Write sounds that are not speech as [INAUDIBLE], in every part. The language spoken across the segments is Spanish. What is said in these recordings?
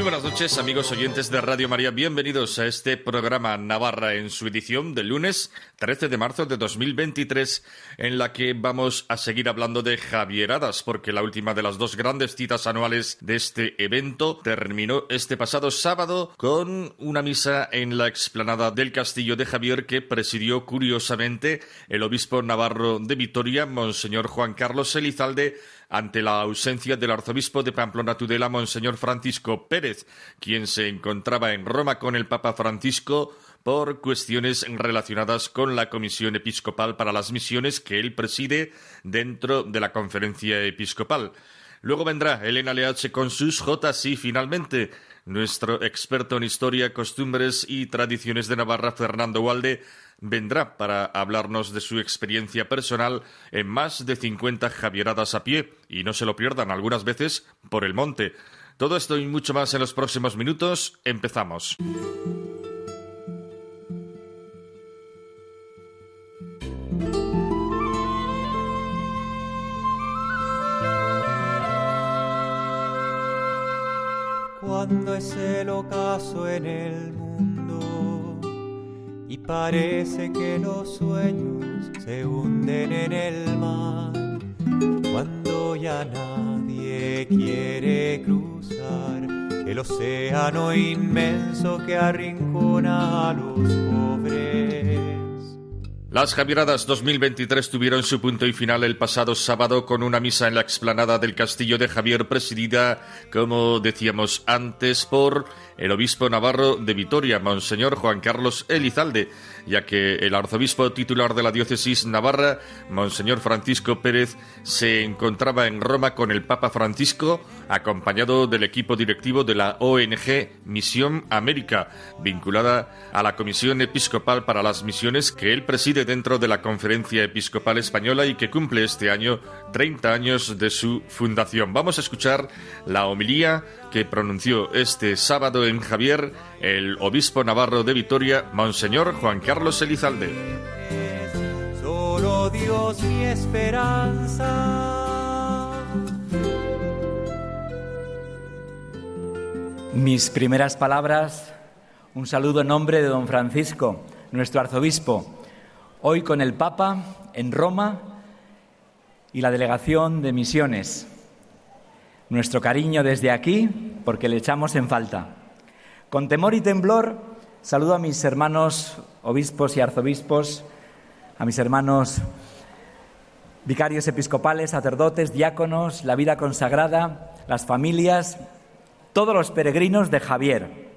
Muy buenas noches, amigos oyentes de Radio María. Bienvenidos a este programa Navarra en su edición del lunes 13 de marzo de 2023, en la que vamos a seguir hablando de Javieradas, porque la última de las dos grandes citas anuales de este evento terminó este pasado sábado con una misa en la explanada del Castillo de Javier que presidió curiosamente el obispo navarro de Vitoria, Monseñor Juan Carlos Elizalde, ante la ausencia del arzobispo de Pamplona Tudela, Monseñor Francisco Pérez, quien se encontraba en Roma con el Papa Francisco por cuestiones relacionadas con la Comisión Episcopal para las Misiones que él preside dentro de la Conferencia Episcopal. Luego vendrá Elena Leache con sus Jotas y finalmente nuestro experto en historia, costumbres y tradiciones de Navarra, Fernando Walde, vendrá para hablarnos de su experiencia personal en más de 50 javieradas a pie, y no se lo pierdan algunas veces por el monte. Todo esto y mucho más en los próximos minutos. Empezamos. Cuando es el ocaso en el y parece que los sueños se hunden en el mar cuando ya nadie quiere cruzar el océano inmenso que arrincona a los pobres. Las Javieradas 2023 tuvieron su punto y final el pasado sábado con una misa en la explanada del Castillo de Javier presidida, como decíamos antes, por el obispo navarro de Vitoria, Monseñor Juan Carlos Elizalde, ya que el arzobispo titular de la diócesis navarra, Monseñor Francisco Pérez, se encontraba en Roma con el Papa Francisco, acompañado del equipo directivo de la ONG Misión América, vinculada a la Comisión Episcopal para las Misiones que él preside dentro de la Conferencia Episcopal Española y que cumple este año 30 años de su fundación. Vamos a escuchar la homilía que pronunció este sábado en Javier el obispo navarro de Vitoria, Monseñor Juan Carlos Elizalde. Solo Dios mi esperanza. Mis primeras palabras, un saludo en nombre de don Francisco, nuestro arzobispo, hoy con el Papa en Roma y la delegación de misiones. Nuestro cariño desde aquí, porque le echamos en falta. Con temor y temblor, saludo a mis hermanos obispos y arzobispos, a mis hermanos vicarios episcopales, sacerdotes, diáconos, la vida consagrada, las familias, todos los peregrinos de Javier.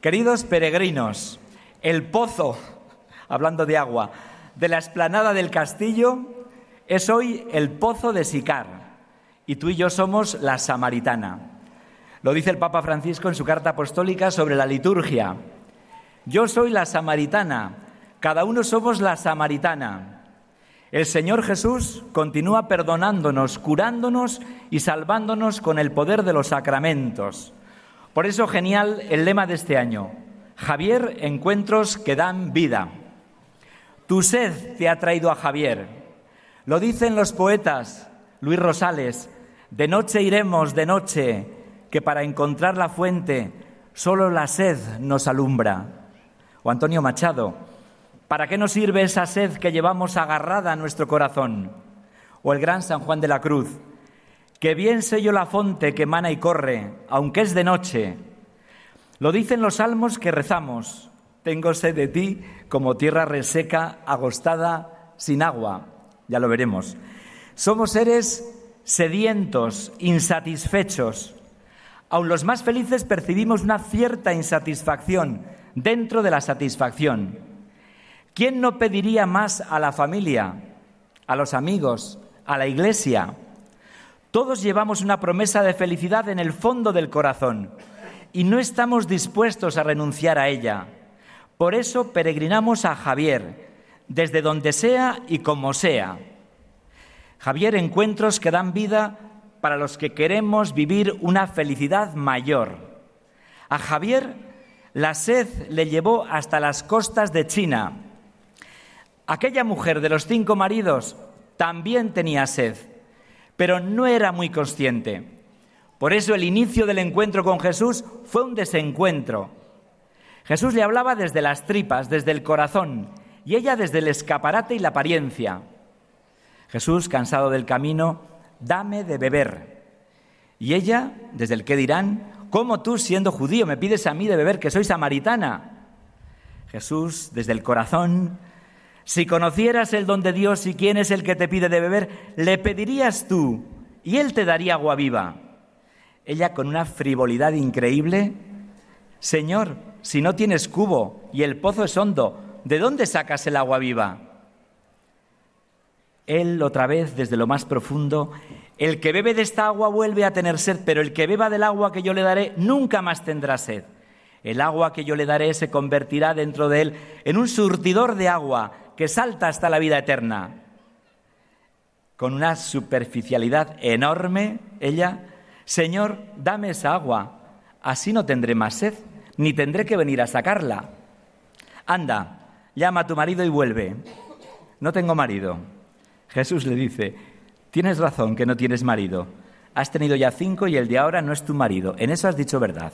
Queridos peregrinos, el pozo, hablando de agua, de la explanada del castillo es hoy el pozo de Sicar y tú y yo somos la samaritana. Lo dice el Papa Francisco en su carta apostólica sobre la liturgia. Yo soy la samaritana, cada uno somos la samaritana. El Señor Jesús continúa perdonándonos, curándonos y salvándonos con el poder de los sacramentos. Por eso genial el lema de este año. Javier, encuentros que dan vida. Tu sed te ha traído a Javier. Lo dicen los poetas, Luis Rosales, de noche iremos, de noche, que para encontrar la fuente solo la sed nos alumbra. O Antonio Machado, ¿para qué nos sirve esa sed que llevamos agarrada a nuestro corazón? O el gran San Juan de la Cruz, que bien sé yo la fonte que emana y corre, aunque es de noche. Lo dicen los salmos que rezamos, tengo sed de ti como tierra reseca, agostada, sin agua. Ya lo veremos. Somos seres sedientos, insatisfechos. Aun los más felices percibimos una cierta insatisfacción dentro de la satisfacción. ¿Quién no pediría más a la familia, a los amigos, a la iglesia? Todos llevamos una promesa de felicidad en el fondo del corazón y no estamos dispuestos a renunciar a ella. Por eso peregrinamos a Javier, desde donde sea y como sea. Javier, encuentros que dan vida para los que queremos vivir una felicidad mayor. A Javier la sed le llevó hasta las costas de China. Aquella mujer de los cinco maridos también tenía sed, pero no era muy consciente. Por eso el inicio del encuentro con Jesús fue un desencuentro. Jesús le hablaba desde las tripas, desde el corazón, y ella desde el escaparate y la apariencia. Jesús, cansado del camino, dame de beber. Y ella, desde el qué dirán, ¿cómo tú siendo judío me pides a mí de beber que soy samaritana? Jesús, desde el corazón, si conocieras el don de Dios y quién es el que te pide de beber, le pedirías tú y él te daría agua viva. Ella con una frivolidad increíble, Señor, si no tienes cubo y el pozo es hondo, ¿de dónde sacas el agua viva? Él otra vez desde lo más profundo, el que bebe de esta agua vuelve a tener sed, pero el que beba del agua que yo le daré nunca más tendrá sed. El agua que yo le daré se convertirá dentro de él en un surtidor de agua que salta hasta la vida eterna. Con una superficialidad enorme, ella, Señor, dame esa agua, así no tendré más sed, ni tendré que venir a sacarla. Anda, llama a tu marido y vuelve. No tengo marido. Jesús le dice, tienes razón que no tienes marido. Has tenido ya cinco y el de ahora no es tu marido. En eso has dicho verdad.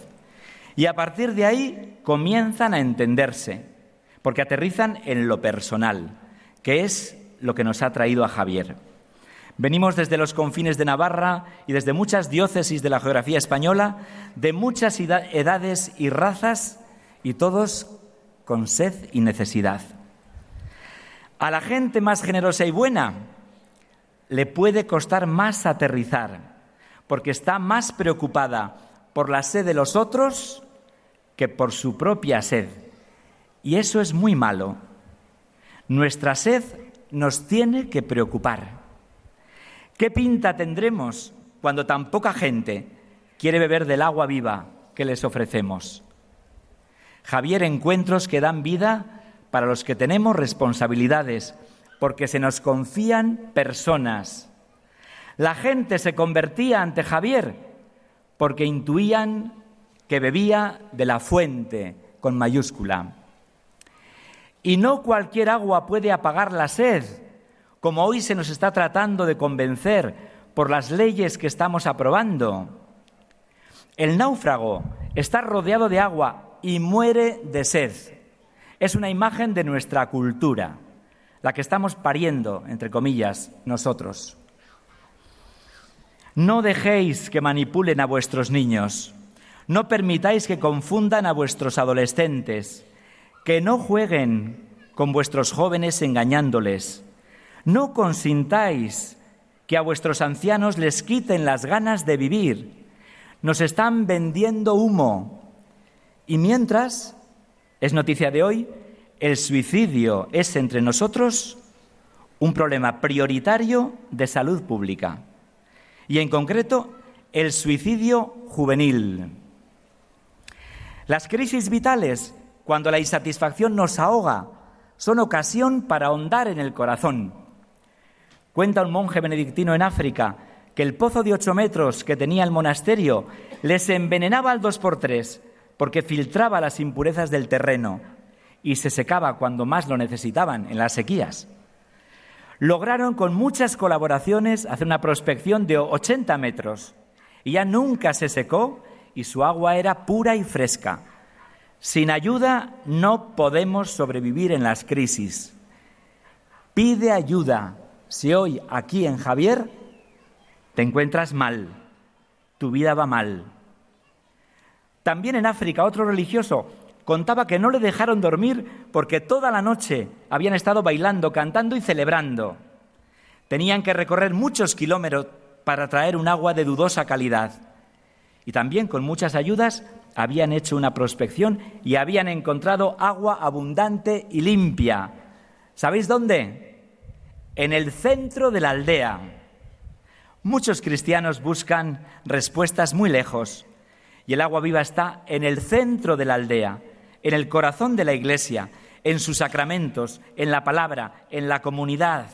Y a partir de ahí comienzan a entenderse, porque aterrizan en lo personal, que es lo que nos ha traído a Javier. Venimos desde los confines de Navarra y desde muchas diócesis de la geografía española, de muchas edades y razas, y todos con sed y necesidad. A la gente más generosa y buena le puede costar más aterrizar, porque está más preocupada por la sed de los otros que por su propia sed. Y eso es muy malo. Nuestra sed nos tiene que preocupar. ¿Qué pinta tendremos cuando tan poca gente quiere beber del agua viva que les ofrecemos? Javier, encuentros que dan vida para los que tenemos responsabilidades, porque se nos confían personas. La gente se convertía ante Javier porque intuían que bebía de la fuente con mayúscula. Y no cualquier agua puede apagar la sed, como hoy se nos está tratando de convencer por las leyes que estamos aprobando. El náufrago está rodeado de agua y muere de sed es una imagen de nuestra cultura, la que estamos pariendo, entre comillas, nosotros. No dejéis que manipulen a vuestros niños, no permitáis que confundan a vuestros adolescentes, que no jueguen con vuestros jóvenes engañándoles, no consintáis que a vuestros ancianos les quiten las ganas de vivir. Nos están vendiendo humo. Y mientras es noticia de hoy, el suicidio es entre nosotros un problema prioritario de salud pública y en concreto el suicidio juvenil. Las crisis vitales, cuando la insatisfacción nos ahoga, son ocasión para ahondar en el corazón. Cuenta un monje benedictino en África que el pozo de ocho metros que tenía el monasterio les envenenaba al dos por tres porque filtraba las impurezas del terreno y se secaba cuando más lo necesitaban, en las sequías. Lograron con muchas colaboraciones hacer una prospección de 80 metros y ya nunca se secó y su agua era pura y fresca. Sin ayuda no podemos sobrevivir en las crisis. Pide ayuda si hoy aquí en Javier te encuentras mal, tu vida va mal, también en África, otro religioso contaba que no le dejaron dormir porque toda la noche habían estado bailando, cantando y celebrando. Tenían que recorrer muchos kilómetros para traer un agua de dudosa calidad. Y también con muchas ayudas habían hecho una prospección y habían encontrado agua abundante y limpia. ¿Sabéis dónde? En el centro de la aldea. Muchos cristianos buscan respuestas muy lejos y el agua viva está en el centro de la aldea, en el corazón de la iglesia, en sus sacramentos, en la palabra, en la comunidad.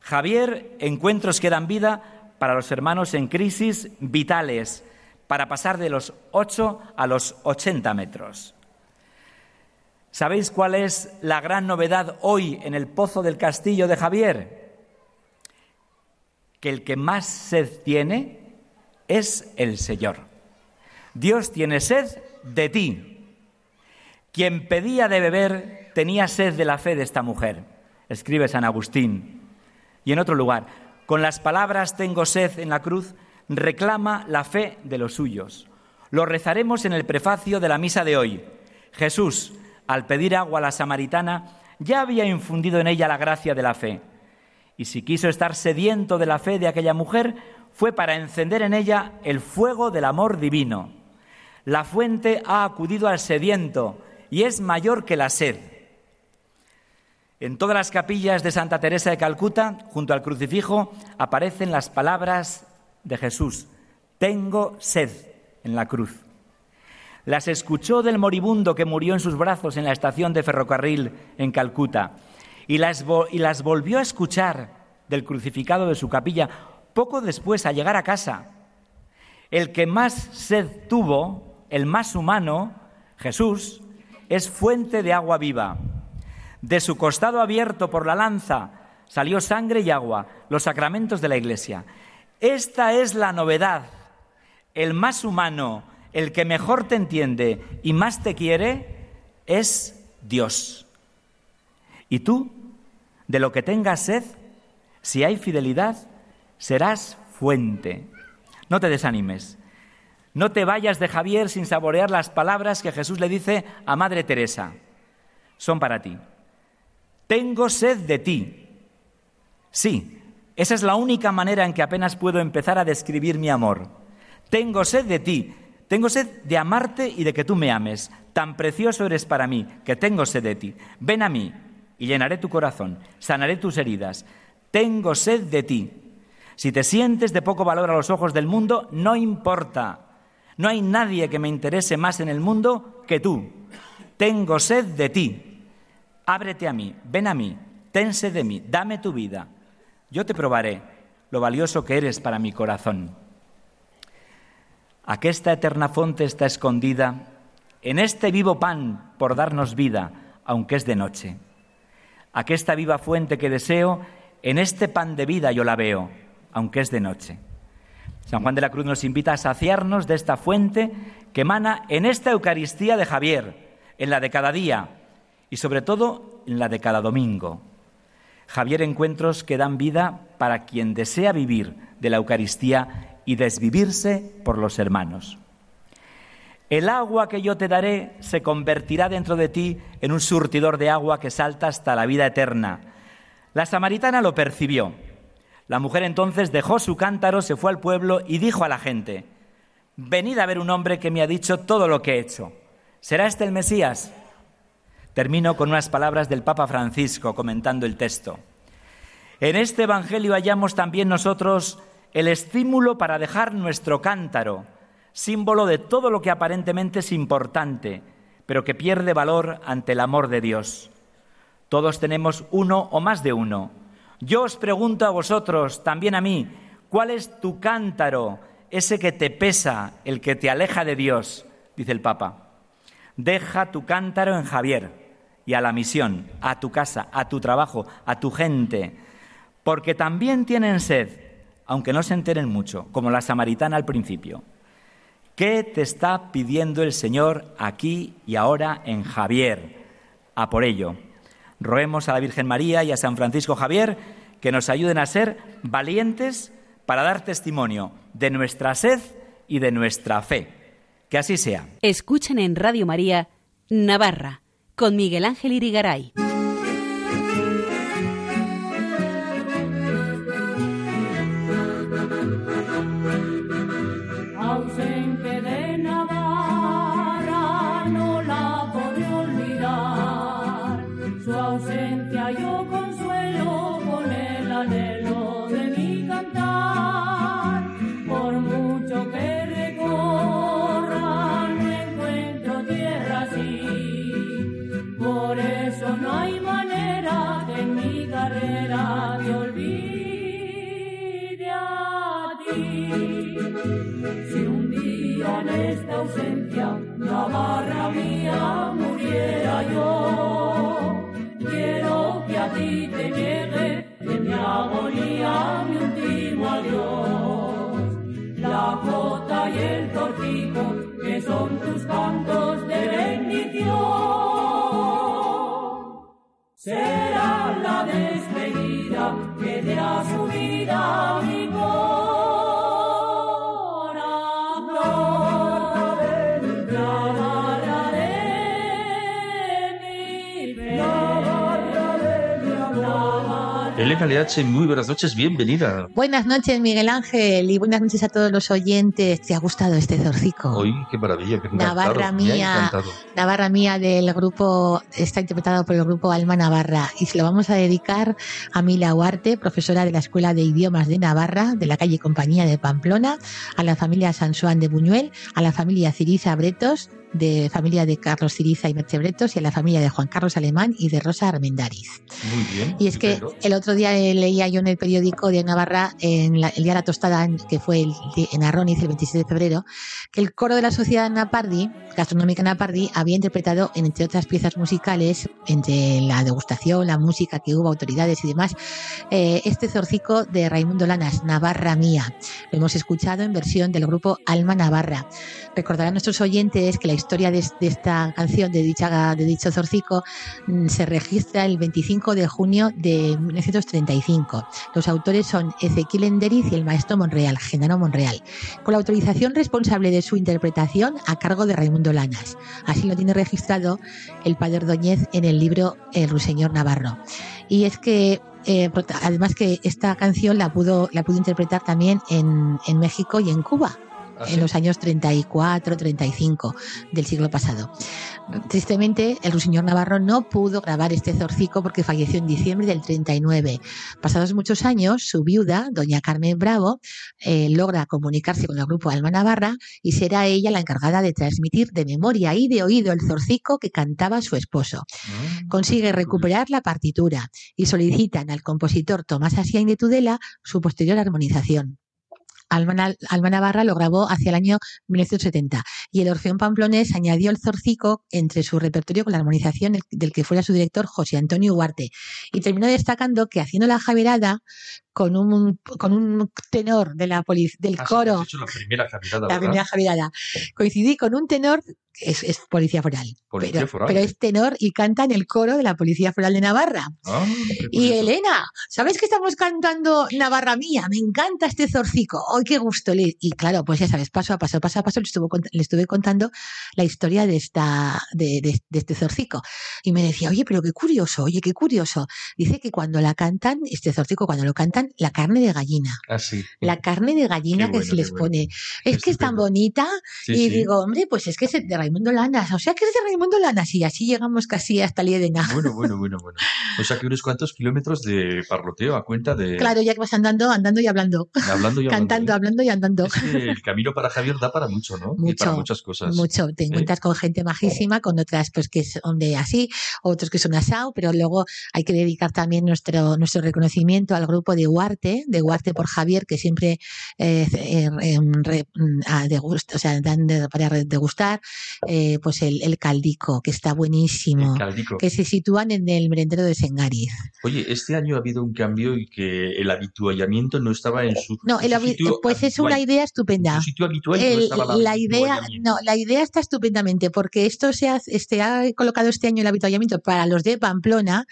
Javier, encuentros que dan vida para los hermanos en crisis vitales, para pasar de los 8 a los 80 metros. ¿Sabéis cuál es la gran novedad hoy en el pozo del castillo de Javier? Que el que más sed tiene es el Señor. Dios tiene sed de ti. Quien pedía de beber tenía sed de la fe de esta mujer, escribe San Agustín. Y en otro lugar, con las palabras tengo sed en la cruz, reclama la fe de los suyos. Lo rezaremos en el prefacio de la misa de hoy. Jesús, al pedir agua a la samaritana, ya había infundido en ella la gracia de la fe. Y si quiso estar sediento de la fe de aquella mujer, fue para encender en ella el fuego del amor divino. La fuente ha acudido al sediento y es mayor que la sed. En todas las capillas de Santa Teresa de Calcuta, junto al crucifijo, aparecen las palabras de Jesús, tengo sed en la cruz. Las escuchó del moribundo que murió en sus brazos en la estación de ferrocarril en Calcuta y las, y las volvió a escuchar del crucificado de su capilla poco después a llegar a casa. El que más sed tuvo, el más humano, Jesús, es fuente de agua viva. De su costado abierto por la lanza salió sangre y agua, los sacramentos de la Iglesia. Esta es la novedad. El más humano, el que mejor te entiende y más te quiere, es Dios. Y tú, de lo que tengas sed, si hay fidelidad, serás fuente. No te desanimes. No te vayas de Javier sin saborear las palabras que Jesús le dice a Madre Teresa. Son para ti. Tengo sed de ti. Sí, esa es la única manera en que apenas puedo empezar a describir mi amor. Tengo sed de ti, tengo sed de amarte y de que tú me ames. Tan precioso eres para mí, que tengo sed de ti. Ven a mí y llenaré tu corazón, sanaré tus heridas. Tengo sed de ti. Si te sientes de poco valor a los ojos del mundo, no importa. No hay nadie que me interese más en el mundo que tú. Tengo sed de ti. Ábrete a mí, ven a mí, ten sed de mí, dame tu vida. Yo te probaré lo valioso que eres para mi corazón. Aquesta eterna fonte está escondida en este vivo pan por darnos vida, aunque es de noche. Aquesta viva fuente que deseo, en este pan de vida yo la veo, aunque es de noche. San Juan de la Cruz nos invita a saciarnos de esta fuente que emana en esta Eucaristía de Javier, en la de cada día y sobre todo en la de cada domingo. Javier encuentros que dan vida para quien desea vivir de la Eucaristía y desvivirse por los hermanos. El agua que yo te daré se convertirá dentro de ti en un surtidor de agua que salta hasta la vida eterna. La samaritana lo percibió. La mujer entonces dejó su cántaro, se fue al pueblo y dijo a la gente, Venid a ver un hombre que me ha dicho todo lo que he hecho. ¿Será este el Mesías? Termino con unas palabras del Papa Francisco comentando el texto. En este Evangelio hallamos también nosotros el estímulo para dejar nuestro cántaro, símbolo de todo lo que aparentemente es importante, pero que pierde valor ante el amor de Dios. Todos tenemos uno o más de uno. Yo os pregunto a vosotros, también a mí, ¿cuál es tu cántaro, ese que te pesa, el que te aleja de Dios? dice el Papa. Deja tu cántaro en Javier y a la misión, a tu casa, a tu trabajo, a tu gente, porque también tienen sed, aunque no se enteren mucho, como la samaritana al principio. ¿Qué te está pidiendo el Señor aquí y ahora en Javier? A por ello. Roemos a la Virgen María y a San Francisco Javier que nos ayuden a ser valientes para dar testimonio de nuestra sed y de nuestra fe. Que así sea. Escuchen en Radio María Navarra con Miguel Ángel Irigaray. Navarra mía, muriera yo. Quiero que a ti te llegue de mi agonía mi último adiós. La jota y el torcico, que son tus cantos de bendición será la despedida que te ha subida mi Leache, muy buenas noches, bienvenida. Buenas noches, Miguel Ángel, y buenas noches a todos los oyentes. ¿Te ha gustado este zorcico? Hoy, qué maravilla, qué Navarra mía. Navarra mía del grupo, está interpretado por el grupo Alma Navarra y se lo vamos a dedicar a Mila Huarte, profesora de la Escuela de Idiomas de Navarra, de la calle Compañía de Pamplona, a la familia San Juan de Buñuel, a la familia Ciriza Bretos, de familia de Carlos Ciriza y Merche Bretos, y a la familia de Juan Carlos Alemán y de Rosa Armendariz. Muy bien. Y es que el otro día eh, leía yo en el periódico de Navarra, en la- el día de la tostada, que fue el, en Arroniz el 26 de febrero, que el coro de la sociedad Napardi, gastronómica Napardi, había interpretado, entre otras piezas musicales, entre la degustación, la música que hubo, autoridades y demás, eh, este zorcico de Raimundo Lanas, Navarra Mía. Lo hemos escuchado en versión del grupo Alma Navarra. Recordarán nuestros oyentes que la historia de, de esta canción, de, dicha, de dicho zorcico, mm, se registra el 25 de junio de 1935. Los autores son Ezequiel Enderiz y el maestro Monreal, Genaro Monreal, con la autorización responsable de su interpretación a cargo de Raimundo Lanas. Así lo tiene registrado el padre Ordóñez en el libro El Ruiseñor Navarro. Y es que eh, además que esta canción la pudo, la pudo interpretar también en México y en Cuba ¿Ah, en sí? los años 34, 35 del siglo pasado. Tristemente, el ruiseñor Navarro no pudo grabar este zorcico porque falleció en diciembre del 39. Pasados muchos años, su viuda, doña Carmen Bravo, eh, logra comunicarse con el grupo Alma Navarra y será ella la encargada de transmitir de memoria y de oído el zorcico que cantaba su esposo Mm, consigue recuperar la partitura y solicitan al compositor Tomás Asiain de Tudela su posterior armonización. Alma, Alma Navarra lo grabó hacia el año 1970 y el Orfeón Pamplonés añadió el zorcico entre su repertorio con la armonización del- del que fuera su director José Antonio Huarte y terminó destacando que haciendo la javerada con un, con un tenor de la del Ah, coro la primera javirada. Coincidí con un tenor, es, es policía foral, Policía pero, foral. pero es tenor y canta en el coro de la Policía Foral de Navarra. Ah, Y. Elena, ¿sabes que estamos cantando Navarra Mía? Me encanta este zorcico. ¡Ay, qué gusto! Y claro, pues ya sabes, paso a paso, paso a paso, le, estuvo le estuve contando la historia de, esta, de, de- de este zorcico. Y me decía, oye, pero qué curioso, oye, qué curioso. Dice que cuando la cantan, este zorcico, cuando lo cantan, la carne de gallina. Ah, sí. La carne de gallina Qué que bueno, se les bueno. pone. Es que es [LAUGHS] tan bonita. Sí, y sí. digo, hombre, pues es que es de Raimundo Lanas. O sea que es de Raimundo Lanas. Y así llegamos casi hasta Liedena. Bueno, [LAUGHS] bueno, bueno, bueno. O sea que unos cuantos kilómetros de parloteo a cuenta de... Claro, ya que vas andando, andando y hablando. Hablando y hablando, Cantando, ¿eh? hablando y andando. Es que el camino para Javier da para mucho, ¿no? y para muchas cosas. Mucho. Te encuentras con gente majísima, con otras pues que son de así, otros que son asao, pero luego hay que dedicar también nuestro, nuestro reconocimiento al grupo de Huarte, de Huarte por Javier, que siempre eh, eh, re- mm, a degust- o sea, dan de- para degustar eh, pues el, el caldico, que está buenísimo. Que se sitúan en el merendero de Sengariz. Oye, este año ha habido un cambio y que el habituallamiento no estaba en su, No, en el su habi- sitio pues es una idea En estupenda. su sitio habitual El- la idea, no, la idea está estupendamente porque esto se ha, este, ha colocado este año el habituallamiento para los de Pamplona,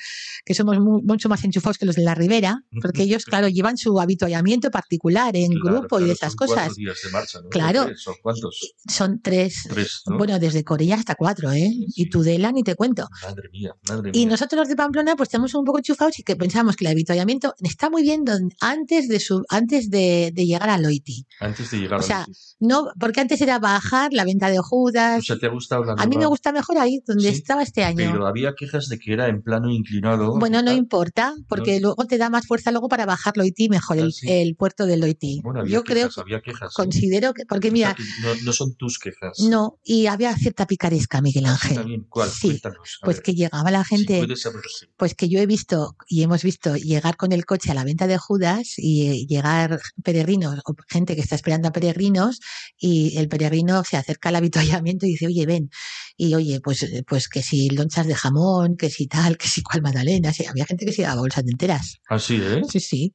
que somos mu- mucho más enchufados que los de la Ribera, porque ellos, claro, llevan su habituallamiento particular en Claro, grupo y claro, de esas son cosas. días de marcha, ¿no? Claro. ¿Son cuántos? Son tres, Tres, ¿no? bueno, desde Corella hasta cuatro, ¿eh? Sí. Y Tudela ni te cuento. Madre mía, madre Y mía. nosotros los de Pamplona, pues estamos un poco enchufados y que pensamos que el habituallamiento está muy bien don- antes de su, antes de, de llegar a Loiti. Antes de llegar o a sea, No, porque antes era bajar la venta de Judas. O sea, ¿te ha gustado la a mí me gusta mejor ahí, donde Sí, estaba este año. Pero había quejas de que era en plano inclinado. Bueno, no Ah, importa, porque No. luego te da más fuerza luego para bajar Loití, mejor Ah, el, sí. el puerto de Loití. Bueno, había Yo creo, quejas, había quejas. considero que, porque mira, no, no son tus quejas. no, y había cierta picaresca, Miguel Sí, Ángel. también. ¿Cuál? Sí, Cuéntanos. Pues ver, que llegaba la si gente, puede saberse. pues que yo he visto y hemos visto llegar con el coche a la venta de Judas y eh, llegar peregrinos o gente que está esperando a peregrinos y el peregrino se acerca al habituallamiento y dice, oye, ven. Y oye, pues, eh, pues que si lonchas de jamón, que si tal, que si cual magdalena. Sí, había gente que se daba bolsas de enteras. Así, ¿eh? Sí, sí.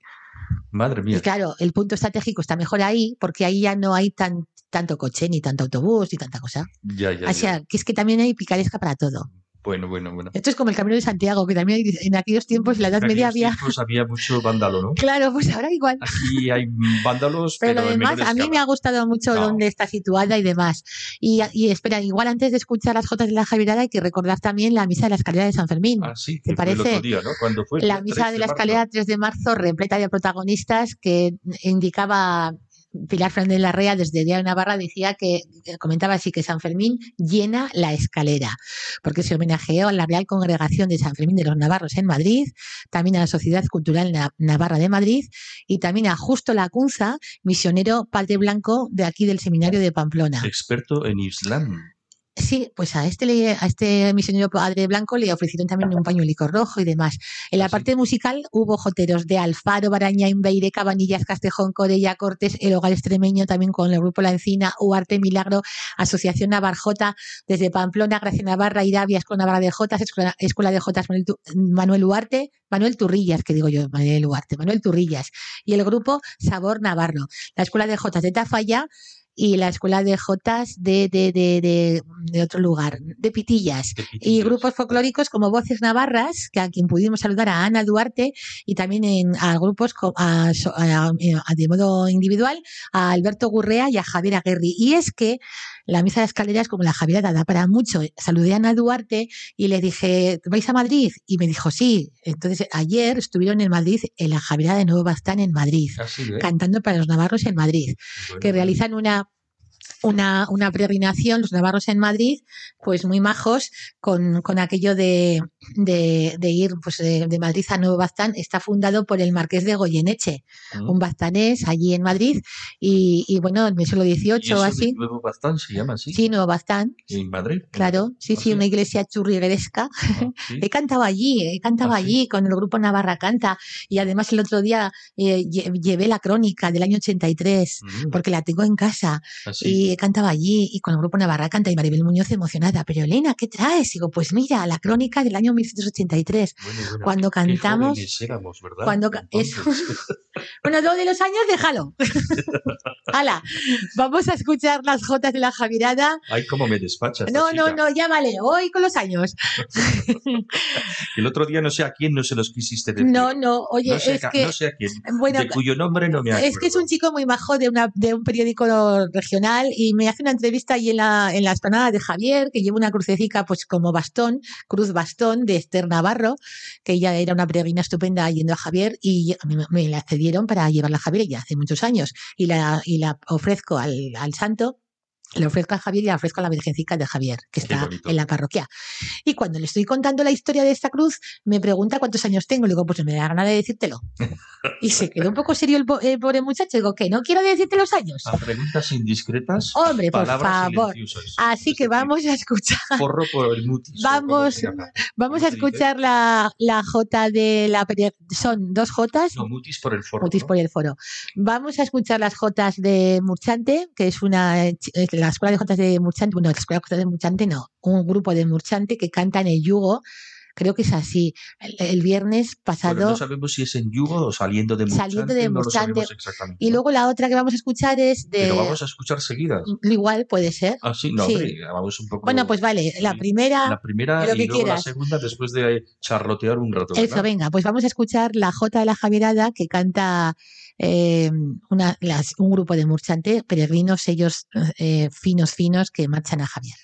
[LAUGHS] Madre Y mía. claro, el punto estratégico está mejor ahí porque ahí ya no hay tan, tanto coche, ni tanto autobús, ni tanta cosa. Ya, ya, O ya. sea, que es que también hay picaresca para todo. Bueno, bueno, bueno. Esto es como el Camino de Santiago, que también en aquellos tiempos, en la Edad En Media había... tiempos había mucho vándalo, ¿no? [LAUGHS] Claro, pues ahora igual. Aquí hay vándalos, Pero pero, lo en demás, menor a mí me ha gustado mucho No. dónde está situada y demás. Y, y espera, igual antes de escuchar las Jotas de la Javierada hay que recordar también la misa de la escalera de San Fermín. Ah, sí, ¿Te que fue el parece? otro día, ¿no? Cuando fue? la ¿El misa 3 de la escalera 3 de marzo repleta de protagonistas que indicaba Pilar Fernández Larrea desde Día de Navarra decía que comentaba así que San Fermín llena la escalera porque se homenajeó a la Real Congregación de San Fermín de los Navarros en Madrid, también a la Sociedad Cultural Na- Navarra de Madrid y también a Justo Lacunza, misionero padre blanco de aquí del seminario de Pamplona. Experto en Islam. Sí, pues a este, le- a este misionero padre blanco le ofrecieron también un pañuelico rojo y demás. En la ¿Ah, parte musical hubo joteros de Alfaro, Baraña, Inveire, Cabanillas, Castejón, Corella, Cortés, El Hogar Extremeño, también con el grupo La Encina, Uarte, Milagro, Asociación Navarjota, desde Pamplona, Gracia Navarra, Irabia, Escuela Navarra de Jotas, Escuela, de Jotas Manuel, Manuel Uarte, Manuel Turrillas, que digo yo, Manuel Uarte, Manuel Turrillas, y el grupo Sabor Navarro, la Escuela de Jotas de Tafalla, y la escuela de Jotas de, de, de, de, de otro lugar, de Pitillas. de Y Pitillas. grupos folclóricos como Voces Navarras, que a quien pudimos saludar a Ana Duarte, y también en, a grupos a, a- a- de modo individual a Alberto Gurrea y a Javier Aguerri. Y es que la misa de escaleras, como la Javiera da para mucho, saludé a Ana Duarte y le dije, ¿vais a Madrid? Y me dijo, sí. Entonces, ayer estuvieron en Madrid, en la Javiera de Nuevo Bastán en Madrid, Así, ¿eh? cantando para los navarros en Madrid Bueno, que realizan una, una, una peregrinación, los navarros en Madrid, pues muy majos, con, con aquello de, de, de ir pues, de, de Madrid a Nuevo Baztán. Está fundado por el marqués de Goyeneche, ¿Mm? un baztanés allí en Madrid, y, y bueno, en el siglo ¿Y XVIII o así. Nuevo Bastán se llama así? Sí, Nuevo Baztán, En Madrid. claro, sí, ¿Ah, sí, una iglesia churrigueresca. Ah, sí. [LAUGHS] He cantado allí, he cantado ¿Ah, sí? allí con el grupo Navarra Canta, y además el otro día eh, lle- llevé la crónica del año 83, Mm, porque la tengo en casa. así. Y he cantado allí y con el grupo Navarra Canta y Maribel Muñoz emocionada. Pero Elena, ¿qué traes? Digo, pues mira, la crónica del año 1983. Bueno, bueno, Cuando cantamos, éramos, ¿verdad? cuando. [LAUGHS] Bueno, lo de los años, déjalo. [LAUGHS] Hala, vamos a escuchar las jotas de la Javirada. Ay, cómo me despachas. No, no, chica. no, ya vale, hoy con los años. [LAUGHS] El otro día no sé a quién no se los quisiste decir. No, no, oye, no sé, es a- que, no sé a quién. bueno, de cuyo nombre no me acuerdo. Es que es un chico muy majo de, una, de un periódico regional y me hace una entrevista ahí en la, en la esplanada de Javier, que lleva una crucecica pues como bastón, cruz bastón de Esther Navarro, que ella era una peregrina estupenda yendo a Javier y me la cedieron para llevarla a Javier ya hace muchos años y la, y la ofrezco al, al santo. Le ofrezco a Javier y le ofrezco a la Virgencica de Javier, que está en la parroquia. Y cuando le estoy contando la historia de esta cruz, me pregunta cuántos años tengo. Le digo, pues me da gana de decírtelo. Y se quedó un poco serio el, el pobre muchacho. Digo, que no quiero decirte los años. A preguntas indiscretas. Hombre, por favor. Así que vamos a escuchar, Porro por el mutis. Vamos, vamos ¿cómo a escuchar la, la J de la son dos Jotas, No, mutis por el forro. mutis ¿no? por el foro. Vamos a escuchar las Jotas de Murchante, que es una eh, la escuela de Jotas de Murchante, bueno, la escuela de Jotas de Murchante no, un grupo de Murchante que canta en el yugo. Creo que es así. El, el viernes pasado. No sabemos si es en yugo o saliendo de Murchante. Saliendo de no lo Murchante. exactamente. y luego la otra que vamos a escuchar es de. Pero vamos a escuchar seguidas. Igual puede ser. Ah, sí, no, Sí. hombre, vamos un poco. Bueno, pues vale, la primera. La primera lo y luego quieras. la segunda después de charlotear un rato. Eso, ¿verdad? venga, pues vamos a escuchar la Jota de la Javierada que canta eh, una, las- un grupo de murchante, peregrinos, ellos eh, finos, finos que marchan a Javier.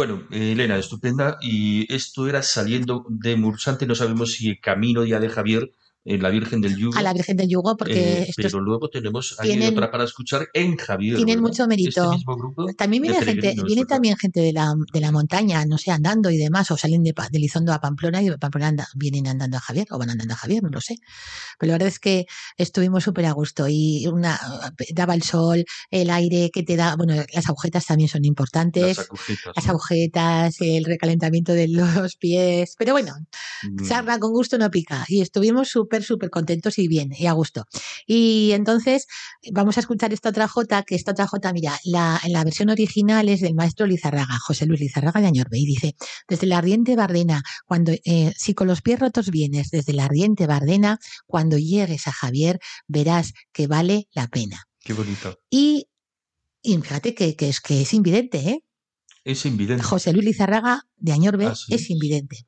Bueno, eh, Elena, estupenda. Y esto era saliendo de Mursante, no sabemos si el camino ya de Javier en la Virgen del Yugo. A la Virgen del Yugo, porque Eh, pero luego tenemos ahí tienen- otra para escuchar en Javier. tienen mucho mérito. Este mismo grupo También viene gente, viene también gente de la, de la montaña, no sé, andando y demás, o salen de, de Lizondo a Pamplona y de Pamplona anda- vienen andando a Javier, o van andando a Javier, no lo sé. Pero la verdad es que estuvimos súper a gusto y una, daba el sol, el aire que te da, bueno, las agujetas también son importantes. Las agujetas. Las ¿no? agujetas, el recalentamiento de los pies, pero bueno, Mm. Con gusto no pica. Y estuvimos súper, súper contentos y bien, y a gusto. Y entonces vamos a escuchar esta otra jota, que esta otra jota, mira, la, en la versión original es del maestro Lizarraga, José Luis Lizarraga de Añorbe, y dice, desde la ardiente Bardena, cuando, eh, si con los pies rotos vienes desde la ardiente Bardena, cuando llegues a Javier, verás que vale la pena. Qué bonito. Y, y fíjate que, que es, que es invidente, ¿eh? Es invidente. José Luis Lizarraga de Añorbe Ah, es invidente.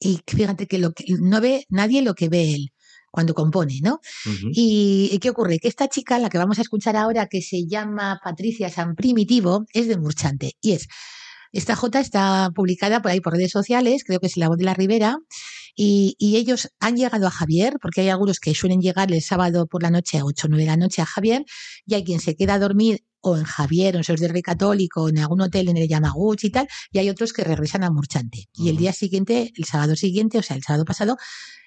Y fíjate que, lo que no ve nadie lo que ve él cuando compone, ¿no? ujú. ¿Y, y qué ocurre? Que esta chica, la que vamos a escuchar ahora, que se llama Patricia San Primitivo, es de Murchante. Y es, esta J está publicada por ahí por redes sociales, creo que es La Voz de la Ribera, y, y ellos han llegado a Javier, porque hay algunos que suelen llegar el sábado por la noche a 8 o 9 de la noche a Javier, y hay quien se queda a dormir o en Javier, o en Sos del Rey Católico, o en algún hotel en el Yamaguchi y tal, y hay otros que regresan a Murchante. Y el día siguiente, el sábado siguiente, o sea, el sábado pasado,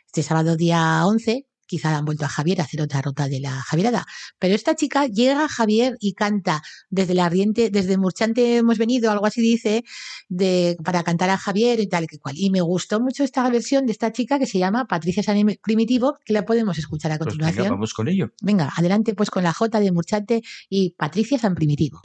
este sábado día 11, quizá han vuelto a Javier a hacer otra ruta de la Javierada. Pero esta chica llega a Javier y canta desde la Ardiente, desde Murchante hemos venido, algo así dice, de, para cantar a Javier y tal que cual. Y me gustó mucho esta versión de esta chica que se llama Patricia San Primitivo, que la podemos escuchar a Pues venga, continuación. vamos con ello. Venga, adelante pues con la J de Murchante y Patricia San Primitivo.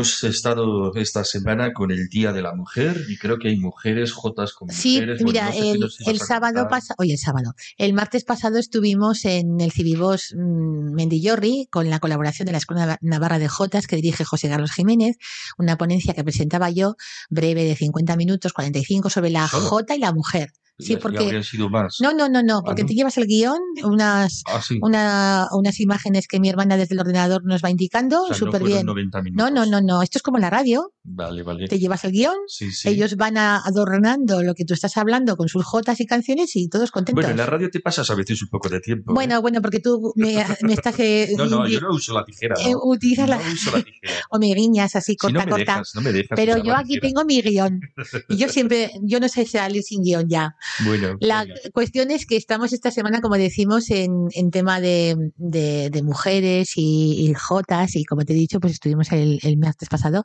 Hemos estado esta semana con el Día de la Mujer y creo que hay mujeres, jotas con Sí, mujeres. mira, Bueno, no sé qué el, ibas el sábado pasado, oye, el sábado, el martes pasado estuvimos en el Cibibos mm, Mendillorri con la colaboración de la Escuela Navarra de Jotas que dirige José Carlos Jiménez, una ponencia que presentaba yo, breve de 50 minutos, 45, sobre la. Jota y la mujer. Sí, porque... habrían sido más. No, no, no, no, porque ¿no? te llevas el guion, unas, Ah, sí. una, unas imágenes que mi hermana desde el ordenador nos va indicando, O sea, súper bien. 90 minutos. No, no, no, no, esto es como la radio, Vale, vale. te llevas el guion, Sí, sí. ellos van adornando lo que tú estás hablando con sus jotas y canciones y todos contentos. Bueno, en la radio te pasas a veces un poco de tiempo. ¿eh? Bueno, bueno, porque tú me, me estás... eh, [LAUGHS] No, no, yo no uso la tijera. eh, utilizas No la... uso la tijera. [LAUGHS] o me guiñas así Si corta, no me corta. dejas, no me dejas Pero yo aquí tijera. tengo mi guion. Y yo siempre, yo no sé salir sin guion ya. Bueno, La cuestión es que estamos esta semana, como decimos, en, en tema de, de- de mujeres y, y jotas, y como te he dicho, pues estuvimos el, el martes pasado,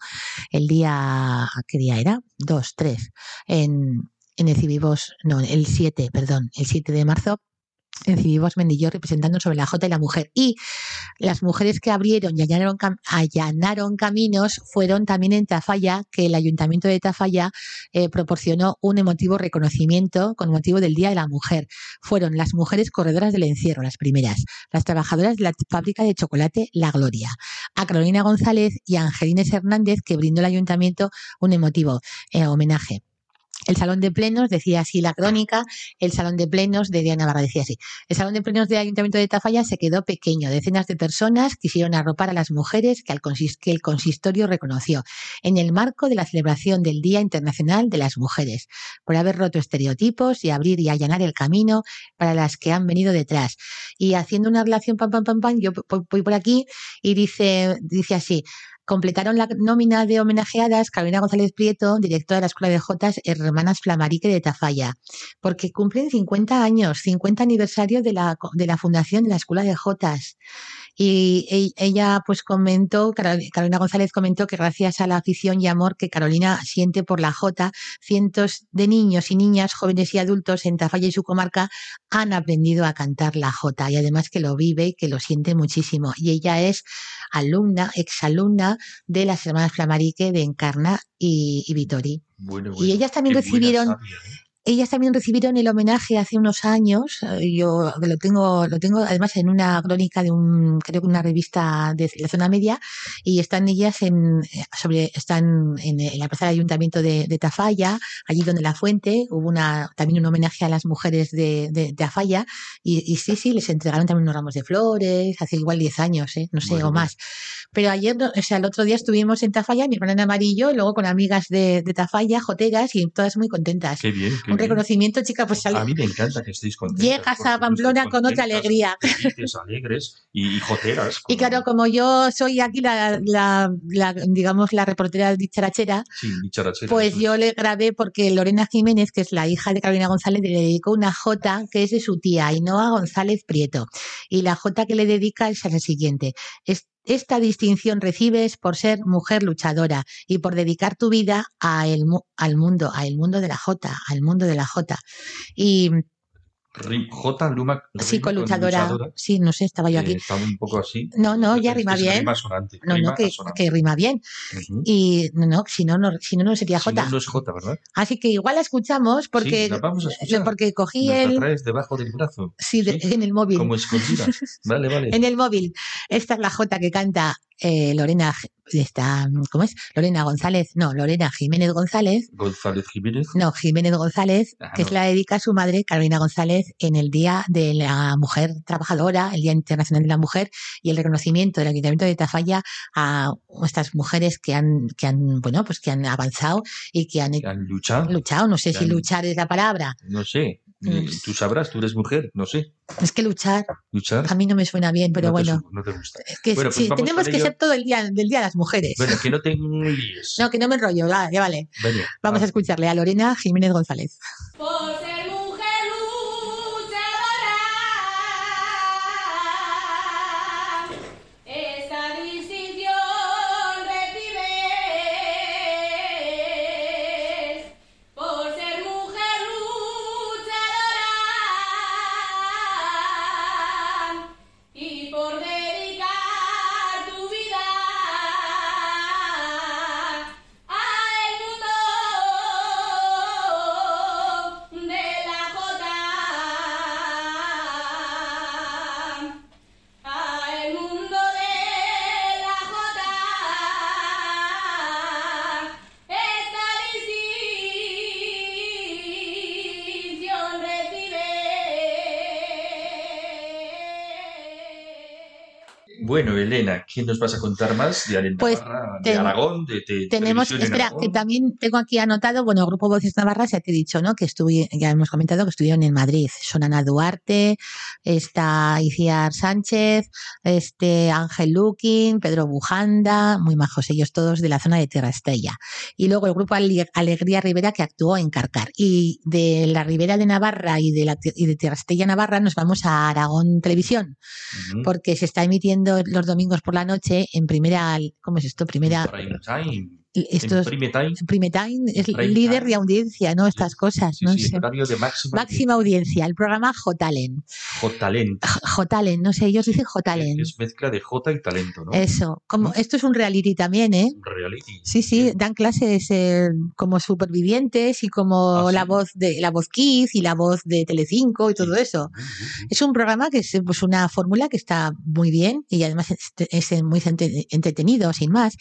el día, ¿qué día era? Dos, tres, en, en el Cibibos, no, el 7, perdón, el 7 de marzo, en Cibibos Mendillor representando sobre la Jota y la mujer. Y las mujeres que abrieron y allanaron caminos fueron también en Tafalla, que el Ayuntamiento de Tafalla eh, proporcionó un emotivo reconocimiento con motivo del Día de la Mujer. Fueron las mujeres corredoras del encierro, las primeras, las trabajadoras de la fábrica de chocolate La Gloria, a Carolina González y a Angelines Hernández, que brindó el Ayuntamiento un emotivo eh, homenaje. El salón de plenos, decía así la crónica, el salón de plenos de Diana Barra decía así. El salón de plenos del Ayuntamiento de Tafalla se quedó pequeño. Decenas de personas quisieron arropar a las mujeres que, el consistorio reconoció en el marco de la celebración del Día Internacional de las Mujeres, por haber roto estereotipos y abrir y allanar el camino para las que han venido detrás. Y haciendo una relación pam pam pam pam, yo voy por aquí y dice, dice así. Completaron la nómina de homenajeadas Carolina González Prieto, directora de la Escuela de Jotas Hermanas Flamarique de Tafalla, porque cumplen 50 años, 50 aniversario de la, de la fundación de la Escuela de Jotas. Y e- ella pues comentó, Carol- Carolina González comentó que gracias a la afición y amor que Carolina siente por la Jota, cientos de niños y niñas, jóvenes y adultos en Tafalla y su comarca han aprendido a cantar la Jota y además que lo vive y que lo siente muchísimo. Y ella es alumna, exalumna de las hermanas Flamarique de Encarna y, y Vitori. Bueno, Y ellas también recibieron sabia, ¿eh? Ellas también recibieron el homenaje hace unos años. eh, Yo lo tengo, lo tengo además en una crónica de un, creo que una revista de la zona media, y están ellas en, eh, sobre, están en, en la plaza del ayuntamiento de, de Tafalla, allí donde la fuente, hubo una, también un homenaje a las mujeres de, de, de Tafalla, y, y sí, sí, les entregaron también unos ramos de flores, hace igual 10 años, ¿eh? no sé, Bueno, o más. Pero ayer, o sea, el otro día estuvimos en Tafalla, mi hermana amarillo, y luego con amigas de, de Tafalla, joteras, y todas muy contentas Qué bien, qué un reconocimiento, chica, pues sale- A mí me encanta que estéis contentas. llegas a Pamplona con otra alegría. [LAUGHS] felices, alegres y, y joteras. Y claro, como yo soy aquí la, la, la, digamos, la reportera dicharachera, Sí, dicharachera, pues yo le grabé porque Lorena Jiménez, que es la hija de Carolina González, le dedicó una jota que es de su tía, Ainhoa González Prieto. Y la jota que le dedica es la siguiente. Es- esta distinción recibes por ser mujer luchadora y por dedicar tu vida al mundo, al mundo de la jota, al mundo de la jota. Y J. Luma. sí, con con luchadora. Sí, no sé, estaba yo Eh, aquí. Estaba un poco así. No, no, ya rima bien. Rima sonante. No, rima no, que, que rima bien. Ujú. Y no, no, si no, no, si no, no sería Si J. no, no es J, ¿verdad? Así que igual la escuchamos porque, Sí, la vamos a escuchar. porque cogí Nos la el, traes debajo del brazo. sí, de- en el móvil. Como escondida. [LAUGHS] Vale, vale. En el móvil. Esta es la J que canta eh, Lorena, esta, ¿cómo es? Lorena González, no, Lorena Jiménez González, González Jiménez. no, Jiménez González, Ah, que no. es la dedica a su madre, Carolina González, en el Día de la Mujer Trabajadora, el Día Internacional de la Mujer, y el reconocimiento del Ayuntamiento de Tafalla a estas mujeres que han, que han, bueno, pues que han avanzado y que han que han luchado. luchado, no sé si han- luchar es la palabra, No sé. Mm. Eh, Tú sabrás, tú eres mujer. No sé. es que luchar Luchar. a mí no me suena bien, pero no bueno, no te gusta. es que Bueno, pues sí, vamos tenemos que ello. ser todo el día del Día de las Mujeres. Bueno, que no te líes. No, que no me enrollo, ya vale. Venga, Vamos va. a escucharle a Lorena Jiménez González. ¿Qué nos vas a contar más de, Ale- Pues, Navarra, de Aragón, de, de Tenemos, espera, Aragón? que también tengo aquí anotado, bueno, Grupo Voces Navarra, ya te he dicho, ¿no? Que estuve, ya hemos comentado que estuvieron en Madrid. Son Ana Duarte, está Iciar Sánchez, este Ángel Luquín, Pedro Bujanda, muy majos ellos todos de la zona de Tierra Estella. Y luego el Grupo Ale- Alegría Rivera que actuó en Carcar. Y de la Ribera de Navarra y de, la, y de Tierra Estella Navarra nos vamos a Aragón Televisión, porque se está emitiendo los domingos por la noche en primera, ¿cómo es esto? Primera. Esto es prime time. Prime Time es líder de audiencia, ¿no? Estas cosas, Sí, no sí, sé. horario de máxima. Máxima audiencia, el programa J-Talent. J-talent. J-Talent, no sé, ellos dicen J-Talent. Es mezcla de J y talento, ¿no? Eso, como, esto es un reality también, ¿eh? Un reality. Sí, sí, dan clases eh, como supervivientes y como Ah, la sí. voz de la voz Kids y la voz de Telecinco y todo eso. Es un programa que es pues, una fórmula que está muy bien y además es, es muy entretenido, sin más.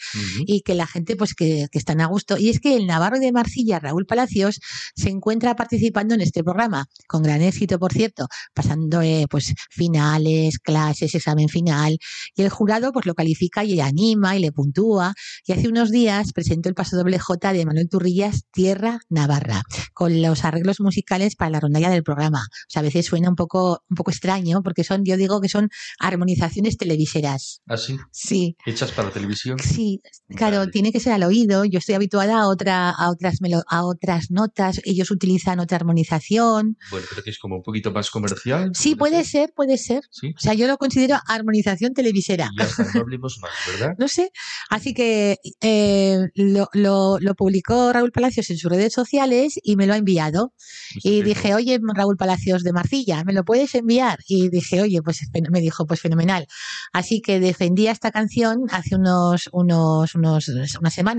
Y que la gente pues que que, que están a gusto. Y es que el Navarro de Marcilla, Raúl Palacios, se encuentra participando en este programa, con gran éxito, por cierto, pasando eh, pues finales, clases, examen final. Y el jurado pues lo califica y le anima y le puntúa. Y hace unos días presentó el paso doble J de Manuel Turrillas, Tierra Navarra, con los arreglos musicales para la rondalla del programa. O sea, a veces suena un poco, un poco extraño, porque son, yo digo que son armonizaciones televiseras. ¿Ah, sí? Sí. ¿Hechas para televisión? Sí, claro, Vale. tiene que ser al oído. Yo estoy habituada a otra, a otras melo- a otras notas. Ellos utilizan otra armonización. Bueno, creo que es como un poquito más comercial. Sí, puede ser, puede ser. Sí. O sea, yo lo considero armonización televisera. Y ya está, no hablemos más, ¿verdad? [LAUGHS] No sé. Así que eh, lo, lo, lo publicó Raúl Palacios en sus redes sociales y me lo ha enviado. Y Estupendo. dije, oye, Raúl Palacios de Marcilla, ¿me lo puedes enviar? Y dije, oye, pues me dijo, pues fenomenal. Así que defendía esta canción hace unos, unos, unos, unas semanas,